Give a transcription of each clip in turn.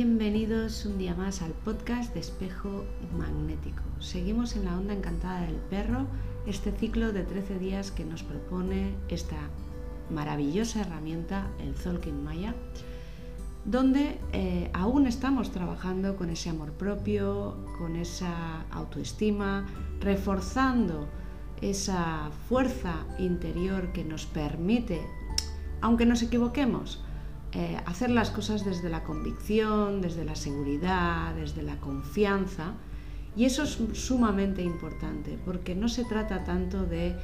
Bienvenidos un día más al podcast de espejo magnético. Seguimos en la onda encantada del perro, este ciclo de 13 días que nos propone esta maravillosa herramienta, el Zolkin Maya, donde eh, aún estamos trabajando con ese amor propio, con esa autoestima, reforzando esa fuerza interior que nos permite, aunque nos equivoquemos, eh, hacer las cosas desde la convicción, desde la seguridad, desde la confianza. Y eso es sumamente importante, porque no se trata tanto de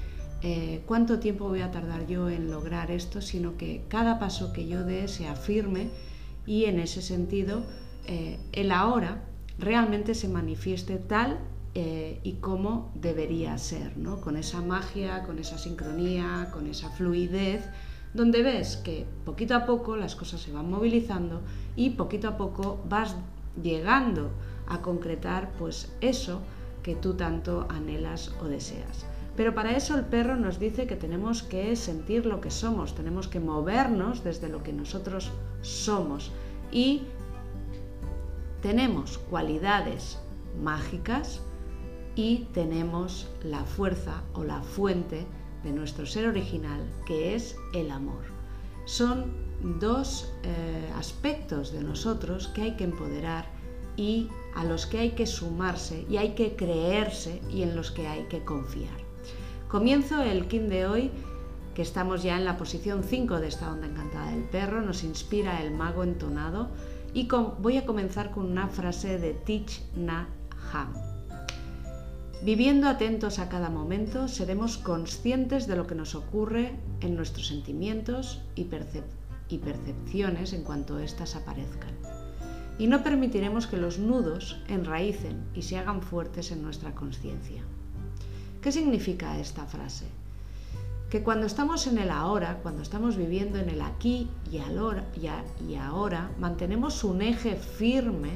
eh, cuánto tiempo voy a tardar yo en lograr esto, sino que cada paso que yo dé se afirme y en ese sentido eh, el ahora realmente se manifieste tal y como debería ser, ¿no? con esa magia, con esa sincronía, con esa fluidez donde ves que poquito a poco las cosas se van movilizando y poquito a poco vas llegando a concretar pues eso que tú tanto anhelas o deseas. Pero para eso el perro nos dice que tenemos que sentir lo que somos, tenemos que movernos desde lo que nosotros somos y tenemos cualidades mágicas y tenemos la fuerza o la fuente de nuestro ser original, que es el amor. Son dos eh, aspectos de nosotros que hay que empoderar y a los que hay que sumarse y hay que creerse y en los que hay que confiar. Comienzo el kin de hoy, que estamos ya en la posición 5 de esta onda encantada del perro, nos inspira el mago entonado y voy a comenzar con una frase de Tich Nhat Hanh. Viviendo atentos a cada momento, seremos conscientes de lo que nos ocurre en nuestros sentimientos y, percepciones en cuanto éstas aparezcan. Y no permitiremos que los nudos enraícen y se hagan fuertes en nuestra conciencia. ¿Qué significa esta frase? Que cuando estamos en el ahora, cuando estamos viviendo en el aquí y, y ahora, mantenemos un eje firme,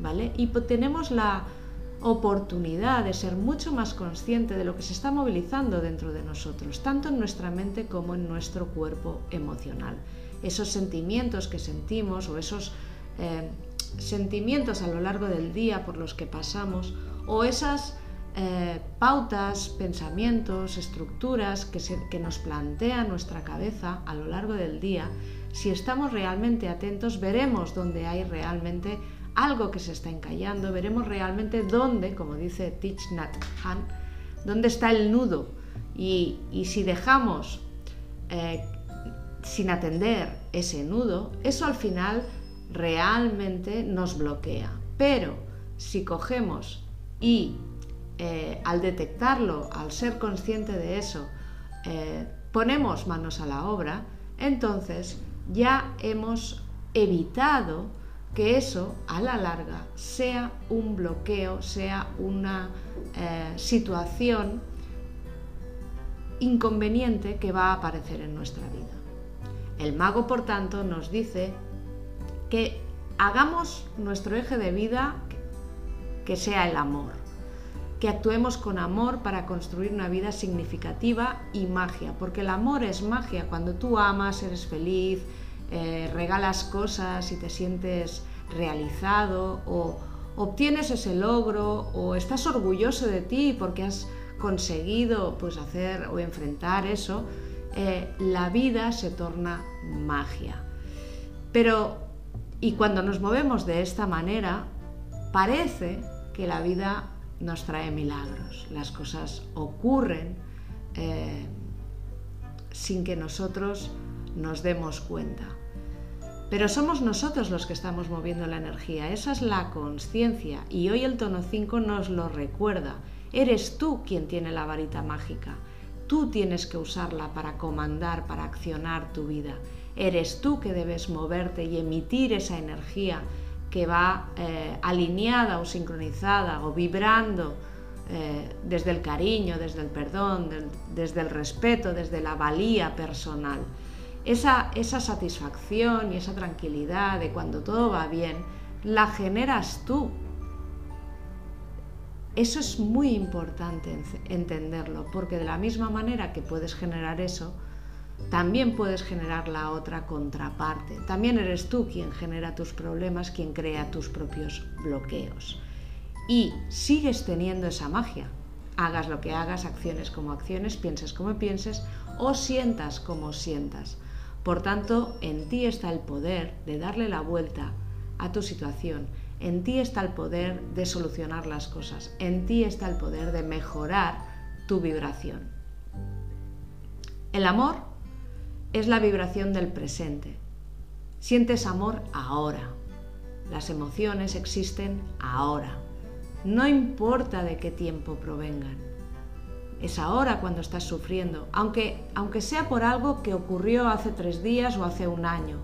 ¿vale? Y tenemos la oportunidad de ser mucho más consciente de lo que se está movilizando dentro de nosotros, tanto en nuestra mente como en nuestro cuerpo emocional. Esos sentimientos que sentimos o esos eh, sentimientos a lo largo del día por los que pasamos o esas eh, pautas, pensamientos, estructuras que, que nos plantea nuestra cabeza a lo largo del día, si estamos realmente atentos veremos dónde hay realmente algo que se está encallando, veremos realmente dónde, como dice Thich Nhat Hanh, dónde está el nudo. Y, si dejamos eh, sin atender ese nudo, eso al final realmente nos bloquea. Pero si cogemos y eh, al detectarlo, al ser consciente de eso, eh, ponemos manos a la obra, entonces ya hemos evitado que eso a la larga sea un bloqueo, sea una eh, situación inconveniente que va a aparecer en nuestra vida. El mago, por tanto, nos dice que hagamos nuestro eje de vida que sea el amor, que actuemos con amor para construir una vida significativa y magia, porque el amor es magia, cuando tú amas, eres feliz, eh, regalas cosas y te sientes realizado o obtienes ese logro o estás orgulloso de ti porque has conseguido pues hacer o enfrentar eso, eh, la vida se torna magia. Pero, y cuando nos movemos de esta manera, parece que la vida nos trae milagros, las cosas ocurren eh, sin que nosotros nos demos cuenta. Pero somos nosotros los que estamos moviendo la energía, esa es la conciencia y hoy el tono 5 nos lo recuerda. Eres tú quien tiene la varita mágica, tú tienes que usarla para comandar, para accionar tu vida. Eres tú que debes moverte y emitir esa energía que va eh, alineada o sincronizada o vibrando eh, desde el cariño, desde el perdón, desde el respeto, desde la valía personal. Esa, satisfacción y esa tranquilidad de cuando todo va bien, la generas tú. Eso es muy importante entenderlo, porque de la misma manera que puedes generar eso, también puedes generar la otra contraparte. También eres tú quien genera tus problemas, quien crea tus propios bloqueos. Y sigues teniendo esa magia. Hagas lo que hagas, acciones como acciones, pienses como pienses o sientas como sientas. Por tanto, en ti está el poder de darle la vuelta a tu situación. En ti está el poder de solucionar las cosas. En ti está el poder de mejorar tu vibración. El amor es la vibración del presente. Sientes amor ahora. Las emociones existen ahora. No importa de qué tiempo provengan. Es ahora cuando estás sufriendo, aunque, aunque sea por algo que ocurrió hace tres días o hace un año.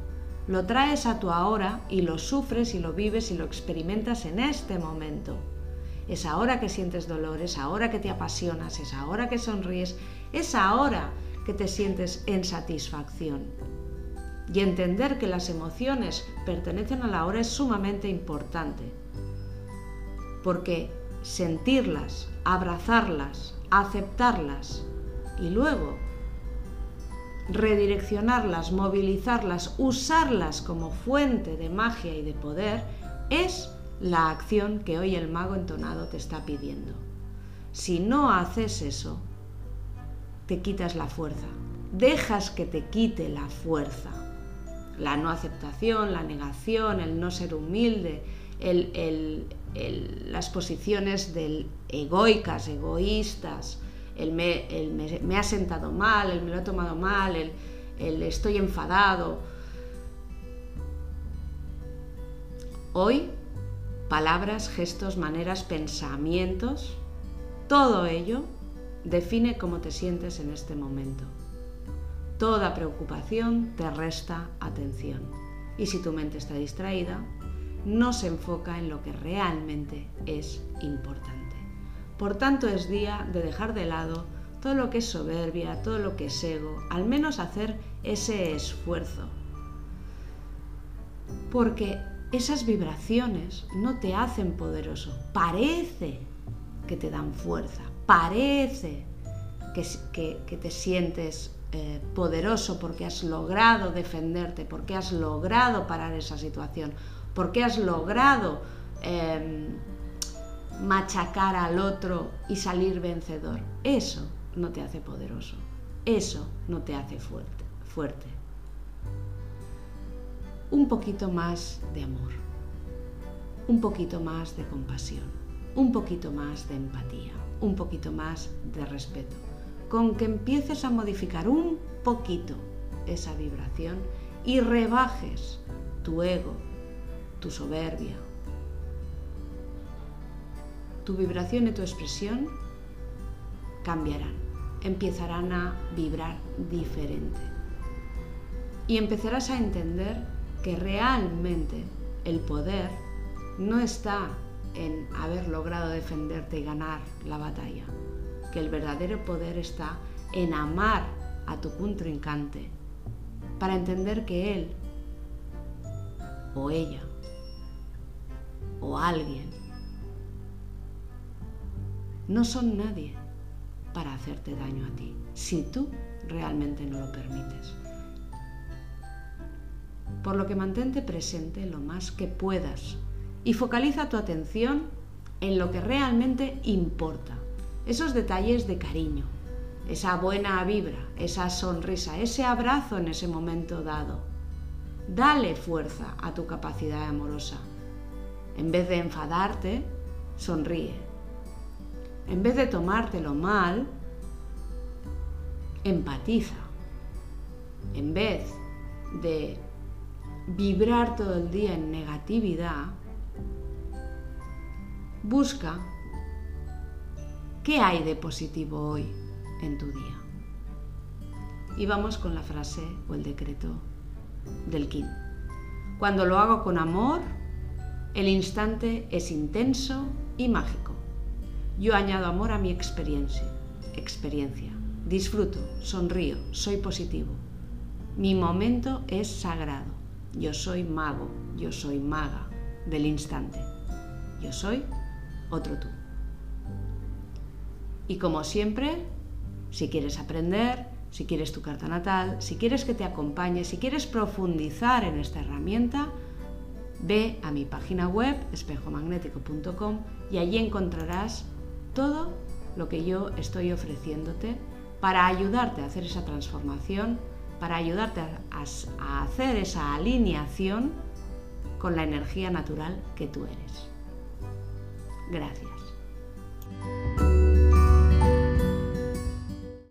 Lo traes a tu ahora y lo sufres y lo vives y lo experimentas en este momento. Es ahora que sientes dolor, es ahora que te apasionas, es ahora que sonríes, es ahora que te sientes en satisfacción. Y entender que las emociones pertenecen a la hora es sumamente importante, porque sentirlas, abrazarlas, aceptarlas y luego redireccionarlas, movilizarlas, usarlas como fuente de magia y de poder, es la acción que hoy el mago entonado te está pidiendo. Si no haces eso, te quitas la fuerza, dejas que te quite la fuerza. La no aceptación, la negación, el no ser humilde, las posiciones del egoicas, egoístas, el, me, ha sentado mal, el me lo he tomado mal, el estoy enfadado. Hoy, palabras, gestos, maneras, pensamientos, todo ello define cómo te sientes en este momento. Toda preocupación te resta atención y si tu mente está distraída, no se enfoca en lo que realmente es importante. Por tanto, es día de dejar de lado todo lo que es soberbia, todo lo que es ego, al menos hacer ese esfuerzo. Porque esas vibraciones no te hacen poderoso, parece que te dan fuerza, parece que, te sientes eh, poderoso porque has logrado defenderte, porque has logrado parar esa situación, porque has logrado em, machacar al otro y salir vencedor. Eso no te hace poderoso, eso no te hace fuerte. fuerte. Un poquito más de amor, un poquito más de compasión, un poquito más de empatía un poquito más de respeto. Con que empieces a modificar un poquito esa vibración y rebajes tu ego, tu soberbia, tu vibración y tu expresión cambiarán, empezarán a vibrar diferente. Y empezarás a entender que realmente el poder no está en haber logrado defenderte y ganar la batalla, que el verdadero poder está en amar a tu contrincante para entender que él o ella o alguien no son nadie para hacerte daño a ti, si tú realmente no lo permites. Por lo que mantente presente lo más que puedas y focaliza tu atención en lo que realmente importa. Esos detalles de cariño, esa buena vibra, esa sonrisa, ese abrazo en ese momento dado. Dale fuerza a tu capacidad amorosa. En vez de enfadarte, sonríe. En vez de tomártelo mal, empatiza. En vez de vibrar todo el día en negatividad, Busca qué hay de positivo hoy en tu día. Y vamos con la frase o el decreto del Kin. Cuando lo hago con amor, el instante es intenso y mágico. Yo añado amor a mi experiencia. Experiencia. Disfruto, sonrío, soy positivo. Mi momento es sagrado. Yo soy mago, yo soy maga del instante. Yo soy otro tú. Y como siempre, si quieres aprender, si quieres tu carta natal, si quieres que te acompañe, si quieres profundizar en esta herramienta, ve a mi página web espejomagnético.com y allí encontrarás todo lo que yo estoy ofreciéndote para ayudarte a hacer esa transformación, para ayudarte a, hacer esa alineación con la energía natural que tú eres. Gracias.